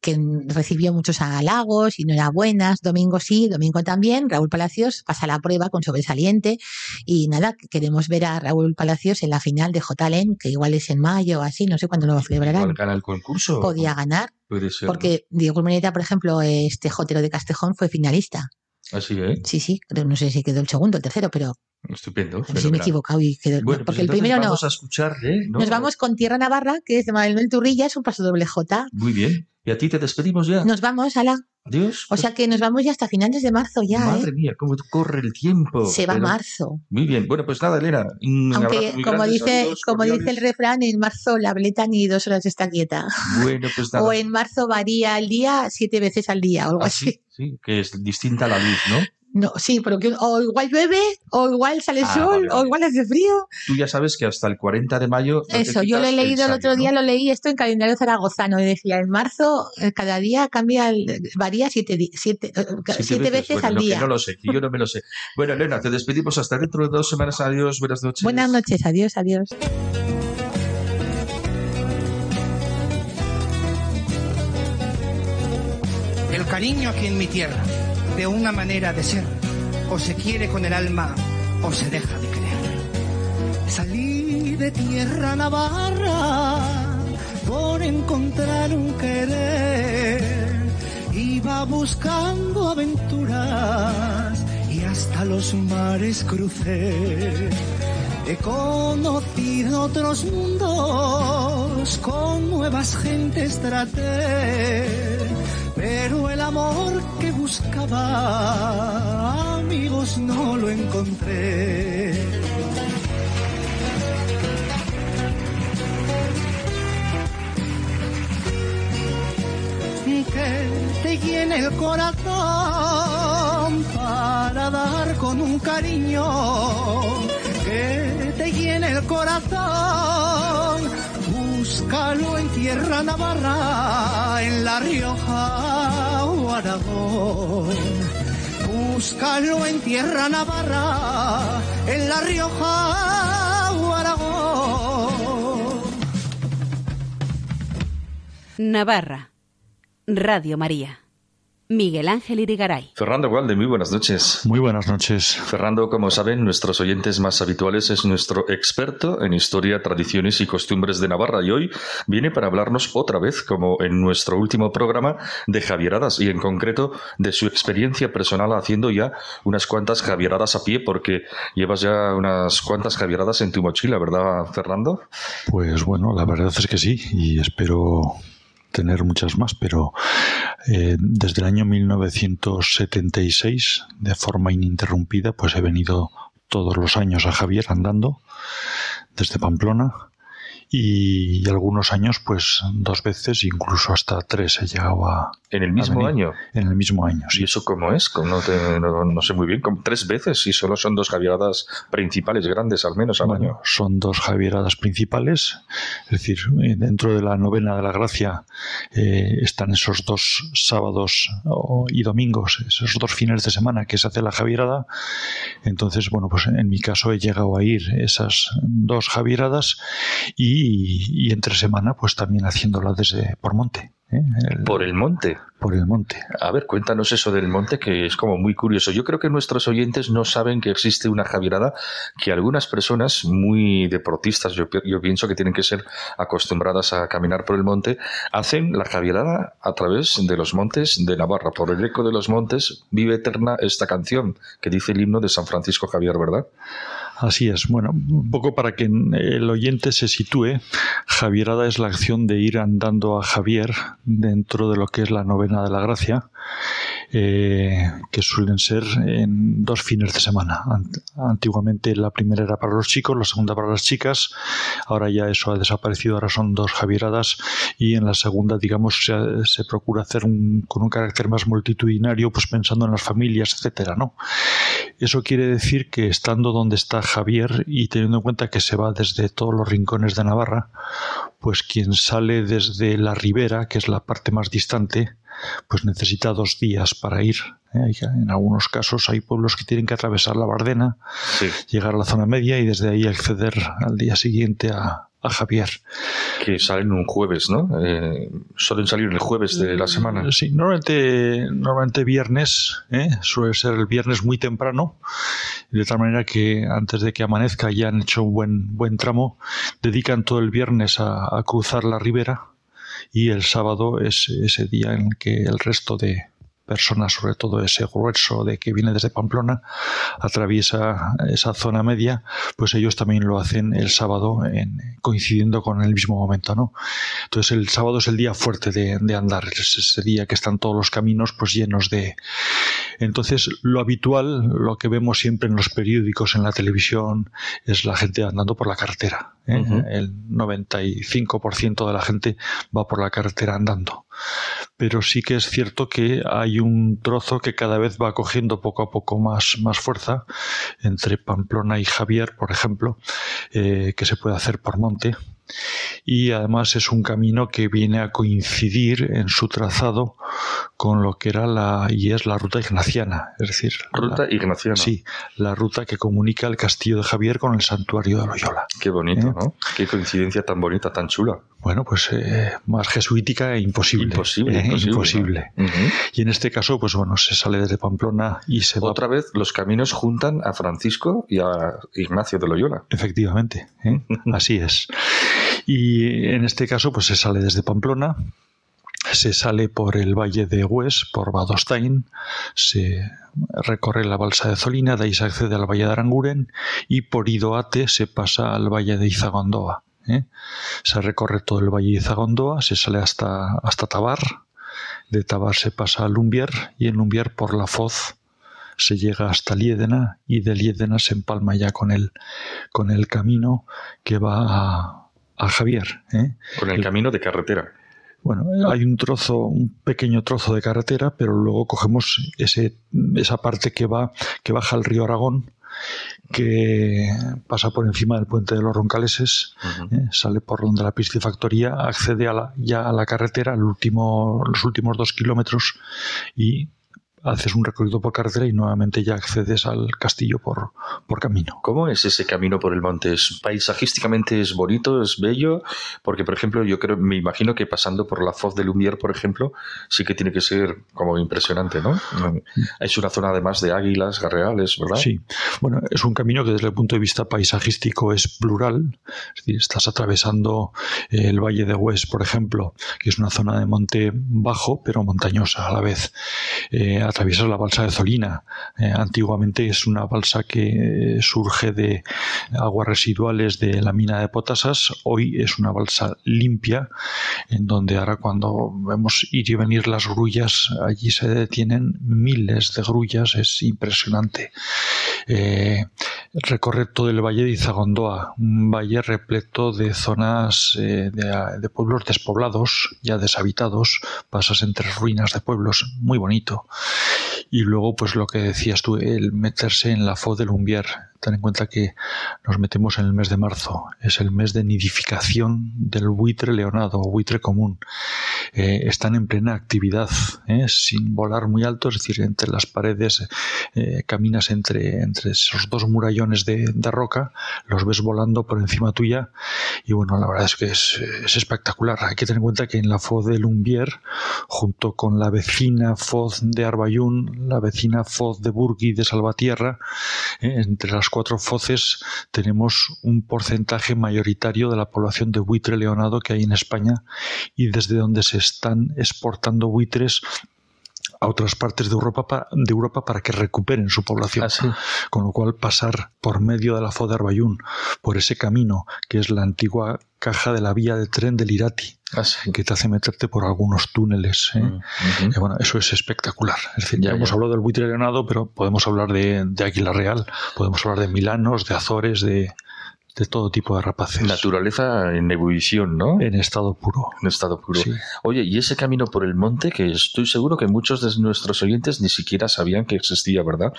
que recibió muchos halagos y enhorabuenas. Domingo sí, domingo también. Raúl Palacios pasa la prueba con sobresaliente. Y nada, queremos ver a Raúl Palacios en la final de J-Len, que igual es en mayo o así, no sé cuándo lo celebrarán. ¿Cuál gana el concurso? Podía ganar, ser. porque Diego Urmeneta, por ejemplo, este Jotero de Castejón fue finalista. Así, ¿eh? Sí, sí, creo, no sé si quedó el segundo o el tercero, pero Estupendo. a ver si me he equivocado y quedó. Bueno, pues porque el primero no. vamos a escucharle, ¿no? Nos vamos con Tierra Navarra, que es de Manuel Turrilla, es un paso doble J. Muy bien. ¿Y a ti te despedimos ya? Nos vamos, ala. Adiós. O sea que nos vamos ya hasta finales de marzo ya, Madre ¿eh? mía, cómo corre el tiempo. Se va Pero- marzo. Muy bien. Bueno, pues nada, Elena. Un Aunque, muy como grande, dice, como dice el refrán, en marzo la veleta ni dos horas está quieta. Bueno, pues [LAUGHS] nada. O en marzo varía el día siete veces al día o algo Ah, así. sí, que es distinta la luz, ¿no? No, sí, pero que o igual llueve, o igual sale Ah, sol, vale, o igual hace frío. Tú ya sabes que hasta el 40 de mayo. Eso, yo lo he leído el otro día, ¿no? lo leí esto en calendario zaragozano y decía, en marzo eh, cada día cambia, el- varía siete, eh, Siete siete veces, Bueno, al que día. no lo sé, yo no me lo sé. Bueno, Elena, te despedimos hasta dentro de dos semanas. Adiós, buenas noches. Buenas noches, adiós, adiós. El cariño aquí en mi tierra, de una manera de ser, o se quiere con el alma o se deja de querer. Salí de tierra navarra por encontrar un querer. Iba buscando aventuras y hasta los mares crucé. He conocido otros mundos, con nuevas gentes traté, amor que buscaba, amigos, no lo encontré. Que te llene el corazón para dar con un cariño que te llene el corazón. Búscalo en tierra navarra, en La Rioja o Aragón. Búscalo en tierra navarra, en La Rioja o Aragón. Navarra. Radio María. Miguel Ángel Irigaray. Fernando Gualde, muy buenas noches. Muy buenas noches. Fernando, como saben, nuestros oyentes más habituales es nuestro experto en historia, tradiciones y costumbres de Navarra y hoy viene para hablarnos otra vez, como en nuestro último programa, de Javieradas y en concreto de su experiencia personal haciendo ya unas cuantas Javieradas a pie porque llevas ya unas cuantas Javieradas en tu mochila, ¿verdad, Fernando? Pues bueno, la verdad es que sí y espero tener muchas más, pero eh, desde el año 1976, de forma ininterrumpida, pues he venido todos los años a Javier andando desde Pamplona y, algunos años pues dos veces, incluso hasta tres he llegado a... ¿En el mismo año? En el mismo año, sí. ¿Y eso cómo es? No, te- no- no sé muy bien, como tres veces y solo son dos Javieradas principales, grandes al menos al Bueno, año. son dos Javieradas principales, es decir, dentro de la novena de la gracia eh, están esos dos sábados y domingos, esos dos fines de semana que se hace la Javierada. Entonces, bueno, pues en mi caso he llegado a ir esas dos Javieradas y y, entre semana pues también haciéndola desde por monte. ¿Eh? por el monte. Por el monte. A ver, cuéntanos eso del monte que es como muy curioso. Yo creo que nuestros oyentes no saben que existe una javierada que algunas personas muy deportistas, yo, yo pienso que tienen que ser acostumbradas a caminar por el monte, hacen la javierada a través de los montes de Navarra. Por el eco de los montes vive eterna esta canción que dice el himno de San Francisco Javier, ¿verdad? Así es. Bueno, un poco para que el oyente se sitúe, Javierada es la acción de ir andando a Javier dentro de lo que es la novena de la gracia eh, que suelen ser en dos fines de semana. Antiguamente la primera era para los chicos, la segunda para las chicas. Ahora ya eso ha desaparecido, ahora son dos javieradas y en la segunda, digamos, se, procura hacer con un carácter más multitudinario, pues pensando en las familias, etcétera, ¿no? Eso quiere decir que estando donde está Javier y teniendo en cuenta que se va desde todos los rincones de Navarra, pues quien sale desde la ribera, que es la parte más distante, pues necesita dos días para ir. ¿eh? En algunos casos hay pueblos que tienen que atravesar la Bardena, llegar a la zona media y desde ahí acceder al día siguiente a, Javier. Que salen un jueves, ¿no? Eh, suelen salir el jueves de la semana. Sí, normalmente, normalmente viernes, ¿eh? suele ser el viernes muy temprano, de tal manera que antes de que amanezca ya han hecho un buen, buen tramo, dedican todo el viernes a cruzar la ribera y el sábado es ese día en que el resto de personas, sobre todo ese grueso de que viene desde Pamplona, atraviesa esa zona media, pues ellos también lo hacen el sábado en, coincidiendo con el mismo momento, ¿no? Entonces el sábado es el día fuerte de, de andar, es ese día que están todos los caminos pues llenos de... Entonces lo habitual, lo que vemos siempre en los periódicos, en la televisión, es la gente andando por la carretera, ¿eh? El 95% de la gente va por la carretera andando. Pero sí que es cierto que hay un trozo que cada vez va cogiendo poco a poco más, más fuerza entre Pamplona y Javier, por ejemplo, eh, que se puede hacer por monte y además es un camino que viene a coincidir en su trazado con lo que era la y es la ruta ignaciana, es decir, ruta ignaciana. Sí, la ruta que comunica el castillo de Javier con el santuario de Loyola. Qué bonito, ¿Eh? ¿no? Qué coincidencia tan bonita, tan chula. Bueno, pues eh, más jesuítica e imposible. Imposible, ¿eh? imposible. Y en este caso, pues bueno, se sale desde Pamplona y se va. Otra vez los caminos juntan a Francisco y a Ignacio de Loyola. Efectivamente, [LAUGHS] así es. Y en este caso, pues se sale desde Pamplona, se sale por el valle de Hues, por Badostain, se recorre la balsa de Zolina, de ahí se accede al valle de Aranguren y por Idoate se pasa al valle de Izagondoa. ¿eh? Se recorre todo el valle de Izagondoa, se sale hasta, hasta Tabar, de Tabar se pasa a Lumbier y en Lumbier por la Foz se llega hasta Liédena y de Liédena se empalma ya con el, con el camino que va a, a Javier. ¿eh? Con el, camino de carretera. Bueno, hay un trozo, un pequeño trozo de carretera, pero luego cogemos ese, esa parte que va, que baja al río Aragón, que pasa por encima del puente de los Roncaleses, ¿eh? sale por donde la piscifactoría, accede a la, ya a la carretera, último, los últimos dos kilómetros y haces un recorrido por carretera y nuevamente ya accedes al castillo por, por camino. ¿Cómo es ese camino por el monte? ¿Es, paisajísticamente es bonito, es bello? Porque, por ejemplo, yo creo, me imagino que pasando por la Foz de Lumière, por ejemplo, sí que tiene que ser como impresionante, ¿no? Es una zona además de águilas, garreales, ¿verdad? Sí. Bueno, es un camino que desde el punto de vista paisajístico es plural. Es decir, estás atravesando el Valle de Hues, por ejemplo, que es una zona de monte bajo, pero montañosa a la vez. Eh, atraviesas la balsa de Zolina. Eh, antiguamente es una balsa que surge de aguas residuales de la mina de Potasas. Hoy es una balsa limpia, en donde ahora cuando vemos ir y venir las grullas, allí se detienen miles de grullas. Es impresionante. Eh, recorre todo el valle de Izagondoa, un valle repleto de zonas eh, de, de, pueblos despoblados, ya deshabitados, pasas entre ruinas de pueblos, muy bonito. Y luego, pues lo que decías tú, el meterse en la foz del Lumbier. Ten en cuenta que nos metemos en el mes de marzo. Es el mes de nidificación del buitre leonado o buitre común. eh, están en plena actividad, ¿eh? sin volar muy alto, es decir, entre las paredes eh, caminas entre, entre esos dos murallones de, de, roca, los ves volando por encima tuya y bueno, la verdad es que es, es espectacular. Hay que tener en cuenta que en la Foz de Lumbier, junto con la vecina Foz de Arbayún, la vecina Foz de Burgui de Salvatierra, entre las cuatro foces tenemos un porcentaje mayoritario de la población de buitre leonado que hay en España. Y desde donde se están exportando buitres a otras partes de Europa, para, de Europa para que recuperen su población. Ah, Con lo cual pasar por medio de la Foz de Arbayún, por ese camino que es la antigua caja de la vía de tren del Irati, ah, que te hace meterte por algunos túneles. ¿eh? Mm, uh -huh. bueno, eso es espectacular. Es decir, ya, ya hemos ya. hablado del buitre leonado, pero podemos hablar de, de Águila Real, podemos hablar de Milanos, de Azores, de, de todo tipo de rapaces. Naturaleza en ebullición, ¿no? En estado puro. En estado puro. Sí. Oye, y ese camino por el monte, que estoy seguro que muchos de nuestros oyentes ni siquiera sabían que existía, ¿verdad?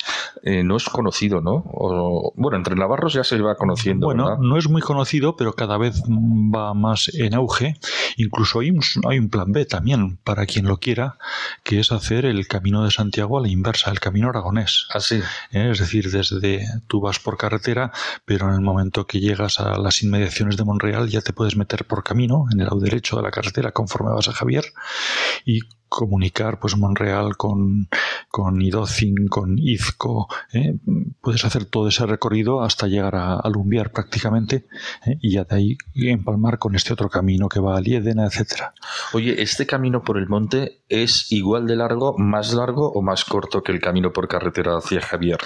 Eh, no es conocido, ¿no? O, bueno, entre navarros ya se va conociendo. Bueno, ¿verdad? no es muy conocido, pero cada vez va más en auge. Incluso hay un, hay un plan B también, para quien lo quiera, que es hacer el camino de Santiago a la inversa, el camino aragonés. Así. ¿Eh? Es decir, desde tú vas por carretera, pero en el momento que llegas a las inmediaciones de Monreal ya te puedes meter por camino en el lado derecho de la carretera conforme vas a Javier y comunicar pues Monreal con, con Idocin, con Izco, ¿eh? puedes hacer todo ese recorrido hasta llegar a, a Lumbiar prácticamente ¿eh? y ya de ahí empalmar con este otro camino que va a Liedena, etcétera. Oye, ¿este camino por el monte es igual de largo, más largo o más corto que el camino por carretera hacia Javier?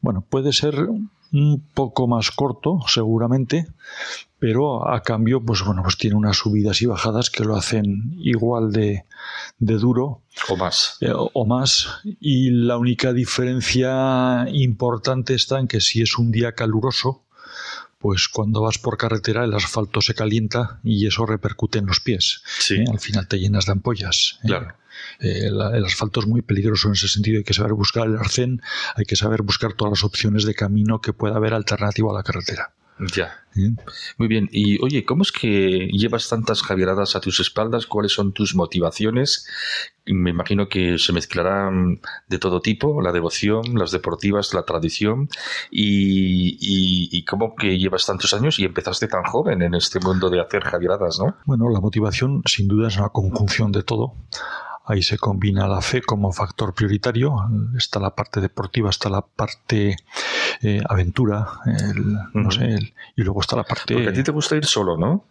Bueno, puede ser un poco más corto, seguramente, pero a cambio, pues bueno, pues tiene unas subidas y bajadas que lo hacen igual de, de duro. O más. Eh, o más. Y la única diferencia importante está en que si es un día caluroso, pues cuando vas por carretera el asfalto se calienta y eso repercute en los pies. Sí. ¿eh? Al final te llenas de ampollas. ¿eh? Claro. Eh, el, el, asfalto es muy peligroso en ese sentido. Hay que saber buscar el arcén, hay que saber buscar todas las opciones de camino que pueda haber alternativo a la carretera. Ya. Muy bien. Y oye, ¿cómo es que llevas tantas javieradas a tus espaldas? ¿Cuáles son tus motivaciones? Me imagino que se mezclarán de todo tipo, la devoción, las deportivas, la tradición. Y, y, y cómo que llevas tantos años y empezaste tan joven en este mundo de hacer javieradas, ¿no? Bueno, la motivación sin duda es una conjunción de todo. Ahí se combina la fe como factor prioritario. Está la parte deportiva, está la parte eh, aventura, el, no sé, el, y luego está la parte. Porque a ti te gusta ir solo, ¿no?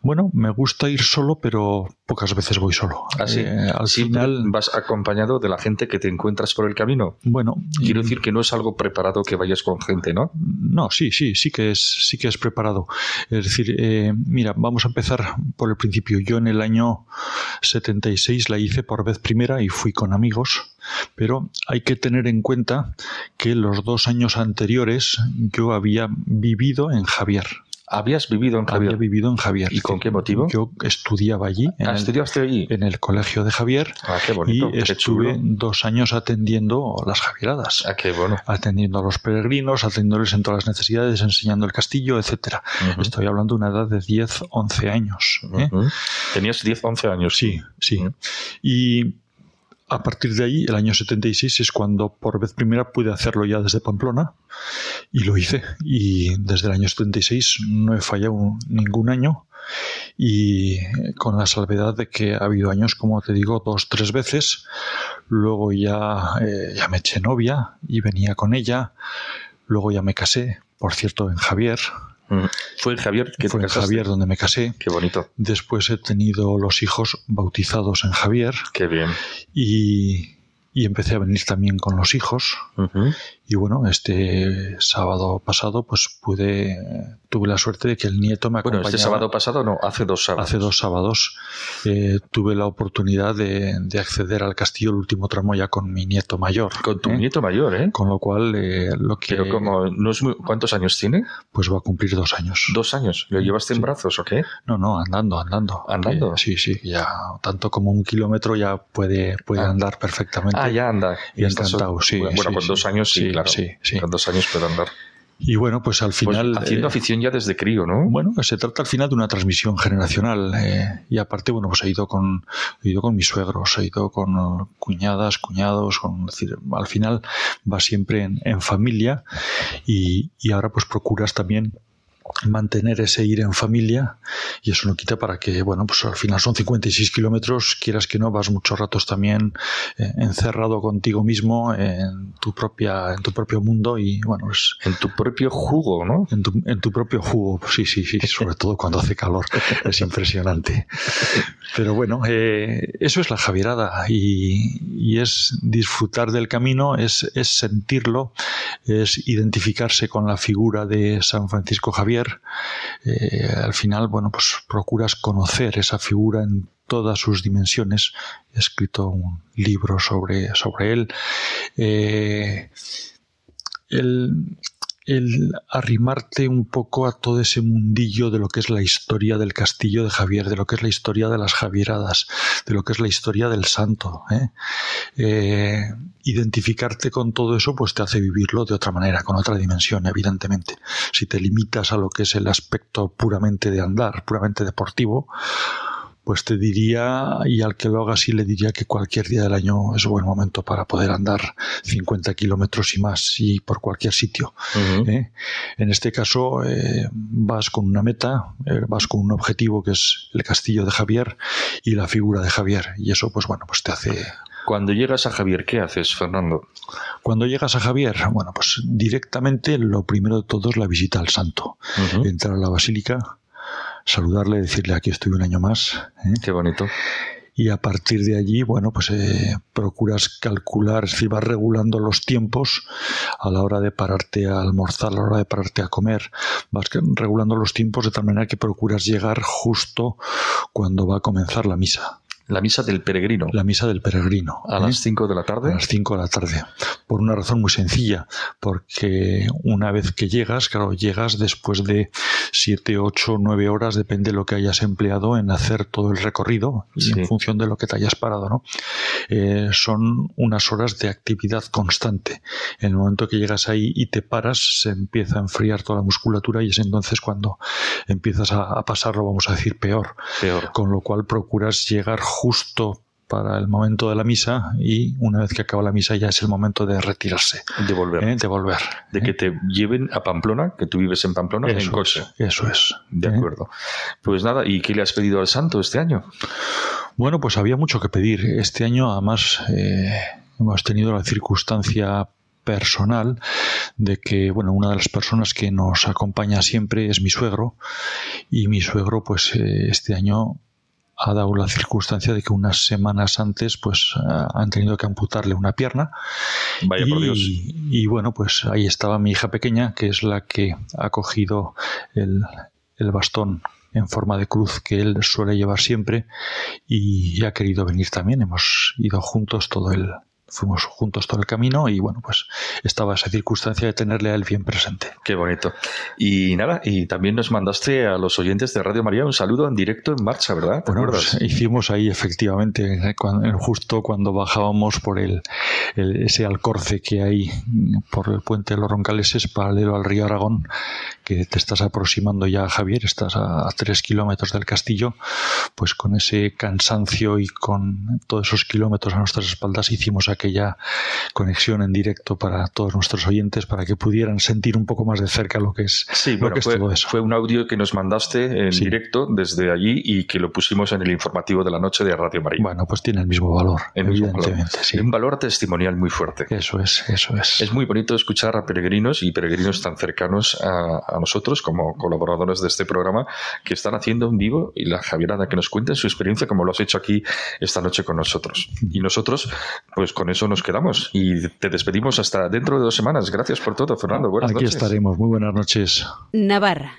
Bueno, me gusta ir solo, pero pocas veces voy solo. Así. Eh, al final vas acompañado de la gente que te encuentras por el camino. Bueno, quiero decir que no es algo preparado que vayas con gente, ¿no? No, sí, sí, sí que es, sí que es preparado. Es decir, eh, mira, vamos a empezar por el principio. Yo en el año 76 la hice por vez primera y fui con amigos, pero hay que tener en cuenta que los dos años anteriores yo había vivido en Javier. ¿Habías vivido en Javier? Había vivido en Javier. ¿Y con qué motivo? Yo estudiaba allí. En ah, el, ¿Estudiaste allí? En el colegio de Javier. Ah, qué bonito. Y qué estuve chulo. dos años atendiendo las Javieradas. Ah, qué bueno. Atendiendo a los peregrinos, atendiéndoles en todas las necesidades, enseñando el castillo, etcétera. Uh -huh. Estoy hablando de una edad de 10, 11 años. ¿eh? Uh -huh. ¿Tenías 10, 11 años? Sí, sí. Uh -huh. Y a partir de ahí, el año 76 es cuando por vez primera pude hacerlo ya desde Pamplona y lo hice. Y desde el año 76 no he fallado ningún año y con la salvedad de que ha habido años, como te digo, dos, tres veces. Luego ya, eh, ya me eché novia y venía con ella. Luego ya me casé, por cierto, en Javier, fue en Javier que Fue en Javier donde me casé. Qué bonito. Después he tenido los hijos bautizados en Javier. Qué bien. Y, y empecé a venir también con los hijos. Uh -huh. Y bueno, este sábado pasado pues pude, tuve la suerte de que el nieto me acompañaba. Bueno, este sábado pasado no, hace dos sábados. Hace dos sábados eh, tuve la oportunidad de, de, acceder al castillo, el último tramo ya con mi nieto mayor. Con tu ¿eh? nieto mayor, ¿eh? Con lo cual, eh, lo que... Pero como, no es muy, ¿cuántos años tiene? Pues va a cumplir dos años. ¿Dos años? ¿Lo llevaste sí. en brazos o qué? No, no, andando, andando. ¿Andando? Sí, sí, ya tanto como un kilómetro ya puede, puede ah. andar perfectamente. Ah, ya anda. Y encantado, sí. Bueno, sí, con sí, dos años sí, claro. Sí, sí. Con dos años puede andar. Y bueno, pues al Pues final... haciendo eh, afición ya desde crío, ¿no? Bueno, se trata al final de una transmisión generacional eh, y aparte, bueno, pues he ido con he ido con mis suegros, he ido con cuñadas, cuñados, con, es decir, al final va siempre en, en familia y, y ahora pues procuras también mantener ese ir en familia y eso no quita para que, bueno, pues al final son 56 kilómetros, quieras que no, vas muchos ratos también eh, encerrado contigo mismo en tu propia, en tu propio mundo y bueno, es En tu propio jugo, ¿no? en tu, en tu propio jugo, sí, sí, sí, sobre todo cuando hace calor, es impresionante. Pero bueno, eh, eso es la Javierada y, y es disfrutar del camino, es, es sentirlo, es identificarse con la figura de San Francisco Javier. Eh, al final, bueno, pues procuras conocer esa figura en todas sus dimensiones. He escrito un libro sobre, sobre él. Eh, el, el arrimarte un poco a todo ese mundillo de lo que es la historia del castillo de Javier, de lo que es la historia de las Javieradas, de lo que es la historia del santo. ¿eh? Eh, identificarte con todo eso pues te hace vivirlo de otra manera, con otra dimensión, evidentemente. Si te limitas a lo que es el aspecto puramente de andar, puramente deportivo, pues te diría, y al que lo haga así le diría que cualquier día del año es buen momento para poder andar 50 kilómetros y más y por cualquier sitio. ¿eh? En este caso eh, vas con una meta, eh, vas con un objetivo que es el castillo de Javier y la figura de Javier y eso pues bueno pues te hace Cuando llegas a Javier, ¿qué haces, Fernando? cuando llegas a Javier, bueno, pues directamente lo primero de todo es la visita al santo. Ujú. Entrar a la basílica, saludarle, decirle aquí estoy un año más. ¿eh? Qué bonito. Y a partir de allí, bueno, pues eh, procuras calcular, es decir, vas regulando los tiempos a la hora de pararte a almorzar, a la hora de pararte a comer. Vas regulando los tiempos de tal manera que procuras llegar justo cuando va a comenzar la misa. La misa del peregrino. La misa del peregrino. A ¿eh? las 5 de la a tarde. las 5 de la tarde. Por una razón muy sencilla, porque una vez que llegas, claro, llegas después de 7, 8, 9 horas, depende de lo que hayas empleado en hacer todo el recorrido y en función de lo que te hayas parado, ¿no? Eh, son unas horas de actividad constante. En el momento que llegas ahí y te paras, se empieza a enfriar toda la musculatura y es entonces cuando empiezas a, a pasarlo, vamos a decir, peor Peor. con lo cual procuras llegar justo para el momento de la misa y una vez que acaba la misa ya es el momento de retirarse, De volver. ¿eh? de volver. De que te lleven a Pamplona, que tú vives en Pamplona, en Eso coche. es, eso es. De ¿eh? acuerdo. Pues nada, ¿y qué le has pedido al santo este año? Bueno, pues había mucho que pedir. Este año además eh, hemos tenido la circunstancia personal de que bueno una de las personas que nos acompaña siempre es mi suegro y mi suegro pues eh, este año ha dado la circunstancia de que unas semanas antes pues ah, han tenido que amputarle una pierna Vaya por Dios. y bueno, pues ahí estaba mi hija pequeña, que es la que ha cogido el, el bastón en forma de cruz que él suele llevar siempre y ha querido venir también. Hemos ido juntos todo el, fuimos juntos todo el camino y bueno, pues estaba esa circunstancia de tenerle a él bien presente. Qué bonito. Y nada, y también nos mandaste a los oyentes de Radio María un saludo en directo en marcha, ¿verdad? ¿Te Bueno, pues, hicimos ahí efectivamente, eh, cuando- justo cuando bajábamos por el, el- ese alcorce que hay por el puente de los Roncaleses, paralelo al río Aragón, que te estás aproximando ya Javier, estás a, a tres kilómetros del castillo, pues con ese cansancio y con todos esos kilómetros a nuestras espaldas hicimos aquella conexión en directo para todos nuestros oyentes para que pudieran sentir un poco más de cerca lo que es, Sí, lo bueno, que es fue, todo eso. fue un audio que nos mandaste en Sí. directo desde allí y que lo pusimos en el informativo de la noche de Radio María. Bueno, pues tiene el mismo valor, El mismo valor. evidentemente, sí. Un valor testimonial muy fuerte. Eso es, eso es. Es muy bonito escuchar a peregrinos y peregrinos tan cercanos a, a nosotros como colaboradores de este programa que están haciendo en vivo y la Javierada que nos cuenten su experiencia como lo has hecho aquí esta noche con nosotros. Y nosotros, pues con eso nos quedamos y te despedimos hasta dentro de dos semanas. Gracias por todo, Fernando. Buenas Aquí noches. estaremos. Muy buenas noches. Navarra,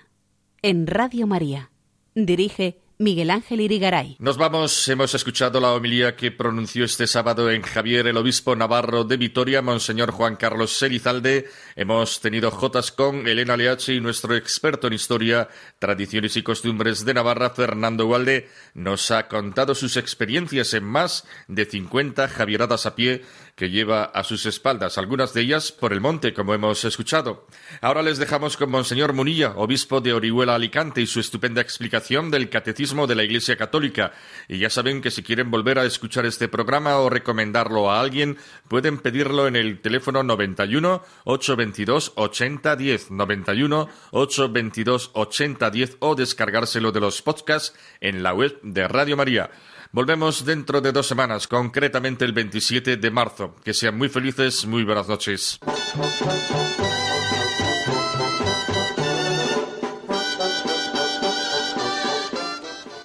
en Radio María. Dirige Miguel Ángel Irigaray. Nos vamos, hemos escuchado la homilía que pronunció este sábado en Javier el obispo navarro de Vitoria, Monseñor Juan Carlos Selizalde. Hemos tenido jotas con Elena Leache y nuestro experto en historia, tradiciones y costumbres de Navarra, Fernando Gualde, nos ha contado sus experiencias en más de 50 Javieradas a pie que lleva a sus espaldas, algunas de ellas por el monte, como hemos escuchado. Ahora les dejamos con Monseñor Munilla, obispo de Orihuela Alicante, y su estupenda explicación del Catecismo de la Iglesia Católica. Y ya saben que si quieren volver a escuchar este programa o recomendarlo a alguien, pueden pedirlo en el teléfono 91 822 8010, 91 822 8010 o descargárselo de los podcasts en la web de Radio María. Volvemos dentro de dos semanas, concretamente el 27 de marzo. Que sean muy felices, muy buenas noches.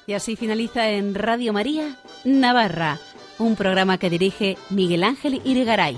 Y así finaliza en Radio María Navarra, un programa que dirige Miguel Ángel Irigaray.